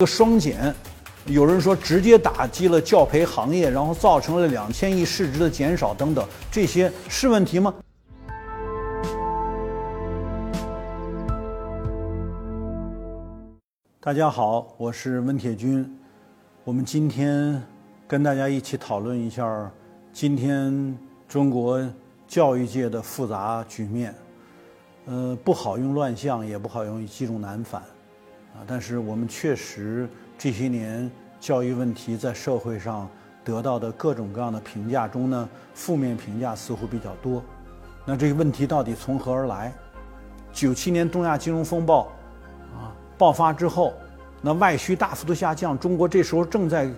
个双减，有人说直接打击了教培行业，然后造成了两千亿市值的减少等等，这些是问题吗？大家好，我是温铁军，我们今天跟大家一起讨论一下今天中国教育界的复杂局面。呃，不好用乱象，也不好用积重难返，啊，但是我们确实这些年教育问题在社会上得到的各种各样的评价中呢，负面评价似乎比较多。那这个问题到底从何而来？九七年东亚金融风暴啊爆发之后，那外需大幅度下降，中国这时候正在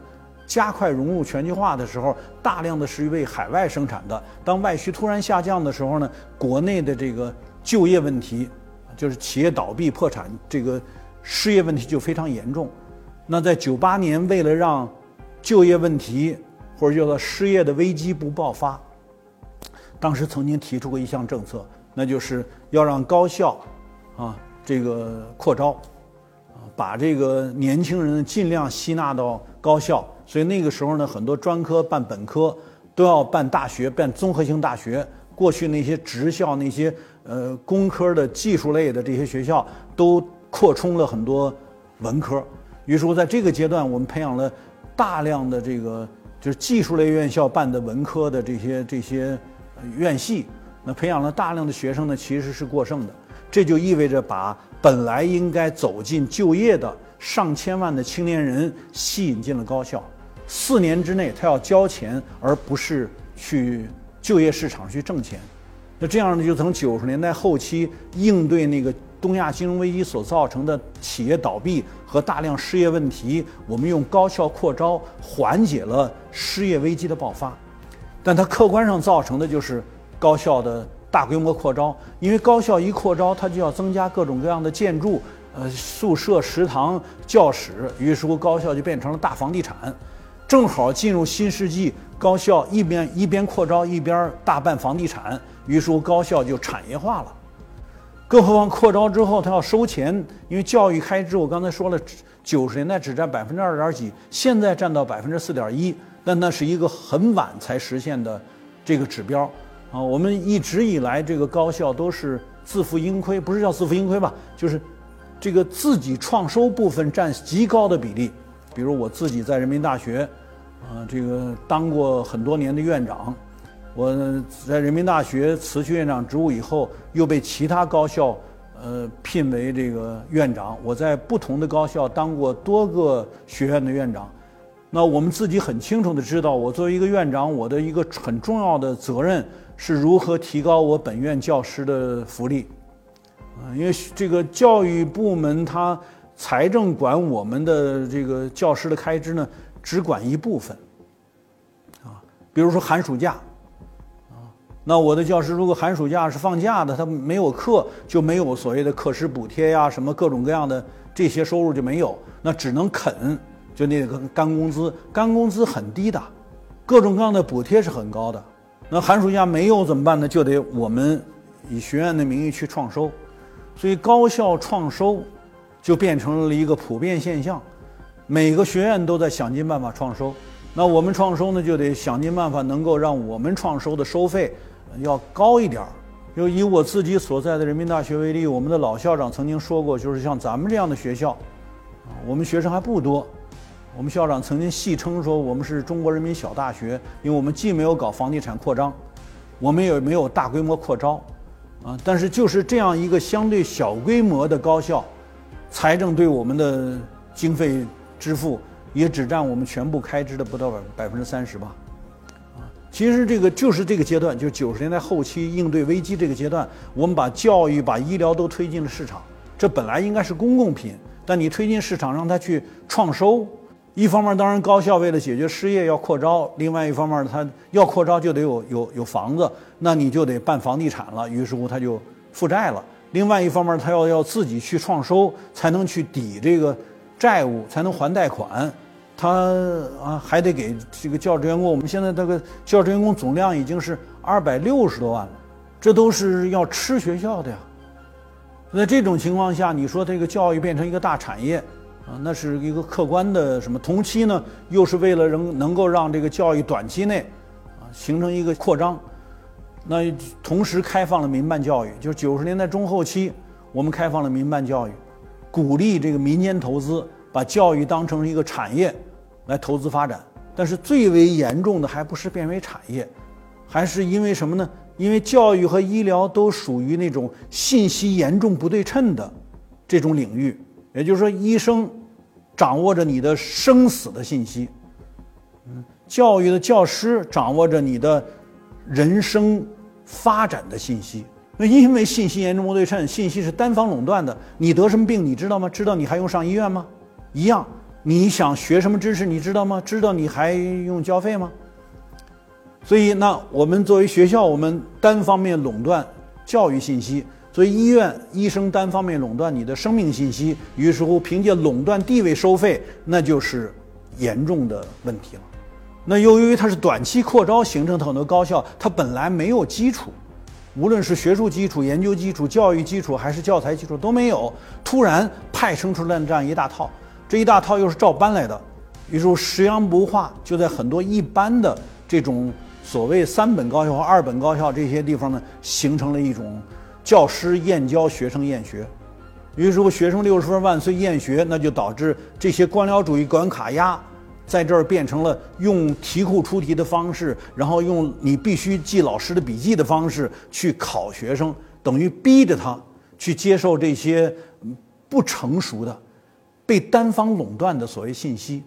加快融入全球化的时候，大量的是为海外生产的。当外需突然下降的时候呢，国内的这个。就业问题，就是企业倒闭破产，这个失业问题就非常严重。那在九八年，为了让就业问题或者叫做失业的危机不爆发，当时曾经提出过一项政策，那就是要让高校啊这个扩招，把这个年轻人尽量吸纳到高校。所以那个时候呢，很多专科办本科都要办大学，办综合性大学。过去那些职校那些。呃，工科的技术类的这些学校都扩充了很多文科，于是乎在这个阶段，我们培养了大量的这个就是技术类院校办的文科的这些这些院系，那培养了大量的学生呢，其实是过剩的。这就意味着把本来应该走进就业的上千万的青年人吸引进了高校。四年之内，他要交钱，而不是去就业市场去挣钱。那这样呢，就从九十年代后期应对那个东亚金融危机所造成的企业倒闭和大量失业问题，我们用高校扩招缓解了失业危机的爆发。但它客观上造成的就是高校的大规模扩招，因为高校一扩招，它就要增加各种各样的建筑，呃，宿舍、食堂、教室，于是乎高校就变成了大房地产。正好进入新世纪，高校一边一边扩招，一边大办房地产。于是乎，高校就产业化了。更何况扩招之后，他要收钱，因为教育开支我刚才说了，九十年代只占百分之二点几，现在占到百分之四点一，但那是一个很晚才实现的这个指标啊。我们一直以来这个高校都是自负盈亏，不是叫自负盈亏吧？就是这个自己创收部分占极高的比例。比如我自己在人民大学，啊，这个当过很多年的院长。我在人民大学辞去院长职务以后，又被其他高校呃聘为这个院长。我在不同的高校当过多个学院的院长。那我们自己很清楚的知道，我作为一个院长，我的一个很重要的责任是如何提高我本院教师的福利。啊，因为这个教育部门它财政管我们的这个教师的开支呢，只管一部分。啊，比如说寒暑假。那我的教师如果寒暑假是放假的，他没有课，就没有所谓的课时补贴呀，什么各种各样的这些收入就没有，那只能啃，就那个干工资，干工资很低的，各种各样的补贴是很高的。那寒暑假没有怎么办呢？就得我们以学院的名义去创收，所以高校创收就变成了一个普遍现象，每个学院都在想尽办法创收。那我们创收呢，就得想尽办法能够让我们创收的收费。要高一点儿，就以我自己所在的人民大学为例，我们的老校长曾经说过，就是像咱们这样的学校，啊，我们学生还不多。我们校长曾经戏称说，我们是中国人民小大学，因为我们既没有搞房地产扩张，我们也没有大规模扩招，啊，但是就是这样一个相对小规模的高校，财政对我们的经费支付也只占我们全部开支的不到百百分之三十吧。其实这个就是这个阶段，就九十年代后期应对危机这个阶段，我们把教育、把医疗都推进了市场。这本来应该是公共品，但你推进市场，让它去创收。一方面，当然高校为了解决失业要扩招；另外一方面，它要扩招就得有有有房子，那你就得办房地产了。于是乎，它就负债了。另外一方面，它要要自己去创收，才能去抵这个债务，才能还贷款。他啊，还得给这个教职员工。我们现在这个教职员工总量已经是二百六十多万了，这都是要吃学校的呀。在这种情况下，你说这个教育变成一个大产业，啊，那是一个客观的什么？同期呢，又是为了能能够让这个教育短期内啊形成一个扩张，那同时开放了民办教育，就是九十年代中后期，我们开放了民办教育，鼓励这个民间投资，把教育当成一个产业来投资发展。但是最为严重的还不是变为产业，还是因为什么呢？因为教育和医疗都属于那种信息严重不对称的这种领域，也就是说，医生掌握着你的生死的信息，嗯，教育的教师掌握着你的人生发展的信息。那因为信息严重不对称，信息是单方垄断的，你得什么病你知道吗？知道你还用上医院吗？一样。你想学什么知识，你知道吗？知道你还用交费吗？所以，那我们作为学校，我们单方面垄断教育信息；所以医院，医生单方面垄断你的生命信息。于是乎，凭借垄断地位收费，那就是严重的问题了。那由于它是短期扩招形成的很多高校，它本来没有基础，无论是学术基础、研究基础、教育基础还是教材基础都没有，突然派生出来这样一大套。这一大套又是照搬来的，于是实扬不化，就在很多一般的这种所谓三本高校和二本高校这些地方呢，形成了一种教师厌教，学生厌学。于是乎，学生六十分万岁厌学，那就导致这些官僚主义管卡压，在这儿变成了用题库出题的方式，然后用你必须记老师的笔记的方式去考学生，等于逼着他去接受这些不成熟的。被单方垄断的所谓信息，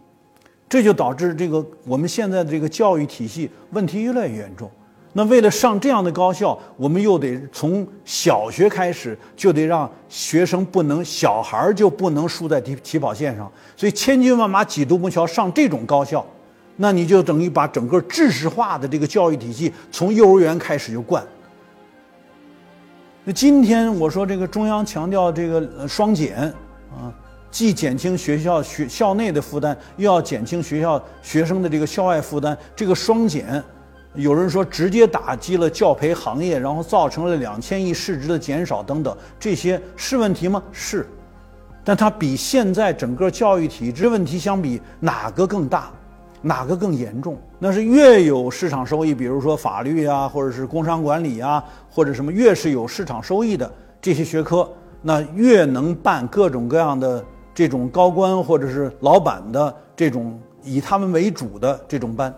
这就导致这个我们现在的这个教育体系问题越来越严重。那为了上这样的高校，我们又得从小学开始就得让学生不能小孩就不能输在起起跑线上，所以千军万马挤独木桥上这种高校，那你就等于把整个知识化的这个教育体系从幼儿园开始就灌。那今天我说这个中央强调这个双减啊。既减轻学校学校内的负担，又要减轻学校学生的这个校外负担，这个双减，有人说直接打击了教培行业，然后造成了两千亿市值的减少等等，这些是问题吗？是，但它比现在整个教育体制问题相比，哪个更大，哪个更严重？那是越有市场收益，比如说法律啊，或者是工商管理啊，或者什么，越是有市场收益的这些学科，那越能办各种各样的。这种高官或者是老板的这种以他们为主的这种班，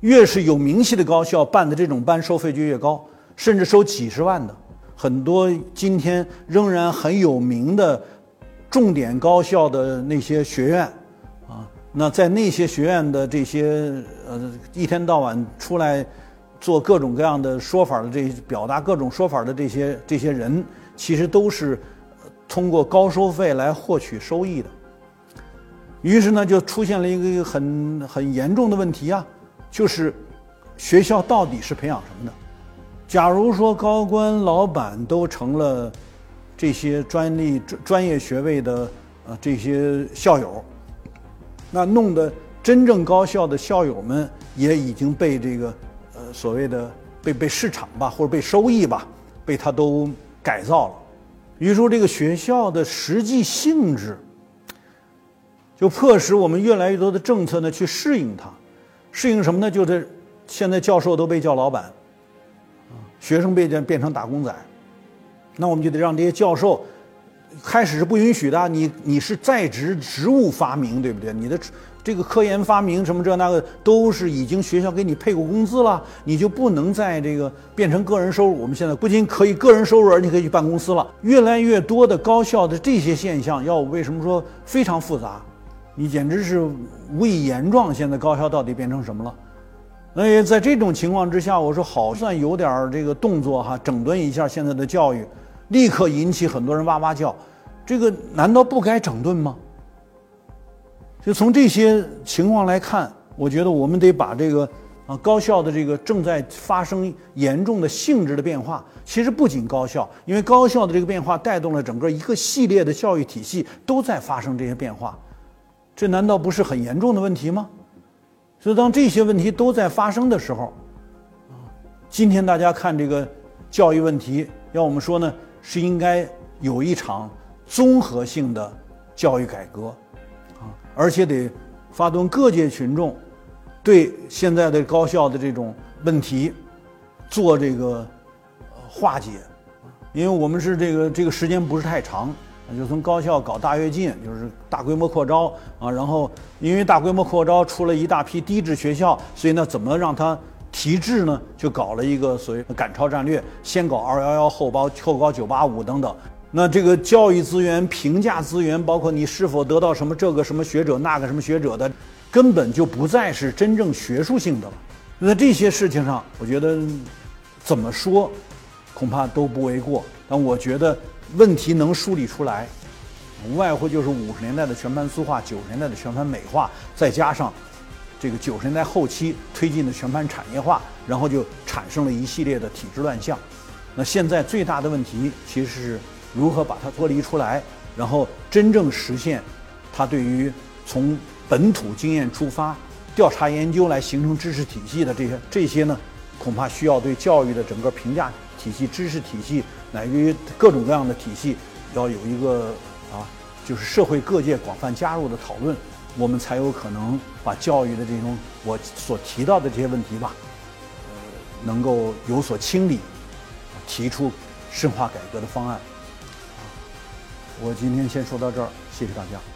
越是有名气的高校办的这种班，收费就越高，甚至收几十万的。很多今天仍然很有名的重点高校的那些学院，啊，那在那些学院的这些呃一天到晚出来做各种各样的说法的这表达各种说法的这些这些人，其实都是。通过高收费来获取收益的，于是呢，就出现了一个很很严重的问题啊，就是学校到底是培养什么的？假如说高官老板都成了这些专利专专业学位的呃这些校友，那弄得真正高校的校友们也已经被这个呃所谓的被被市场吧，或者被收益吧，被他都改造了。于是说，这个学校的实际性质，就迫使我们越来越多的政策呢去适应它。适应什么呢？就是现在教授都被叫老板，学生被变变成打工仔，那我们就得让这些教授，开始是不允许的。你你是在职职务发明，对不对？你的。这个科研发明什么这那个都是已经学校给你配过工资了，你就不能在这个变成个人收入。我们现在不仅可以个人收入，而且可以去办公司了。越来越多的高校的这些现象，要为什么说非常复杂？你简直是无以言状。现在高校到底变成什么了？那也在这种情况之下，我说好算有点这个动作哈，整顿一下现在的教育，立刻引起很多人哇哇叫。这个难道不该整顿吗？就从这些情况来看，我觉得我们得把这个啊高校的这个正在发生严重的性质的变化。其实不仅高校，因为高校的这个变化带动了整个一个系列的教育体系都在发生这些变化。这难道不是很严重的问题吗？所以当这些问题都在发生的时候，啊，今天大家看这个教育问题，要我们说呢，是应该有一场综合性的教育改革。而且得发动各界群众对现在的高校的这种问题做这个化解，因为我们是这个这个时间不是太长。就从高校搞大跃进，就是大规模扩招啊，然后因为大规模扩招出了一大批低质学校，所以呢，怎么让它提质呢？就搞了一个所谓赶超战略，先搞二幺幺，后包后搞九八五等等。那这个教育资源、评价资源，包括你是否得到什么这个什么学者、那个什么学者的，根本就不再是真正学术性的了。那这些事情上，我觉得怎么说，恐怕都不为过。但我觉得。问题能梳理出来，无外乎就是五十年代的全盘苏化，九十年代的全盘美化，再加上这个九十年代后期推进的全盘产业化，然后就产生了一系列的体制乱象。那现在最大的问题其实是如何把它脱离出来，然后真正实现它对于从本土经验出发调查研究来形成知识体系的这些这些呢，恐怕需要对教育的整个评价。体系、知识体系，乃至于各种各样的体系，要有一个啊，就是社会各界广泛加入的讨论，我们才有可能把教育的这种我所提到的这些问题吧，呃，能够有所清理，提出深化改革的方案。我今天先说到这儿，谢谢大家。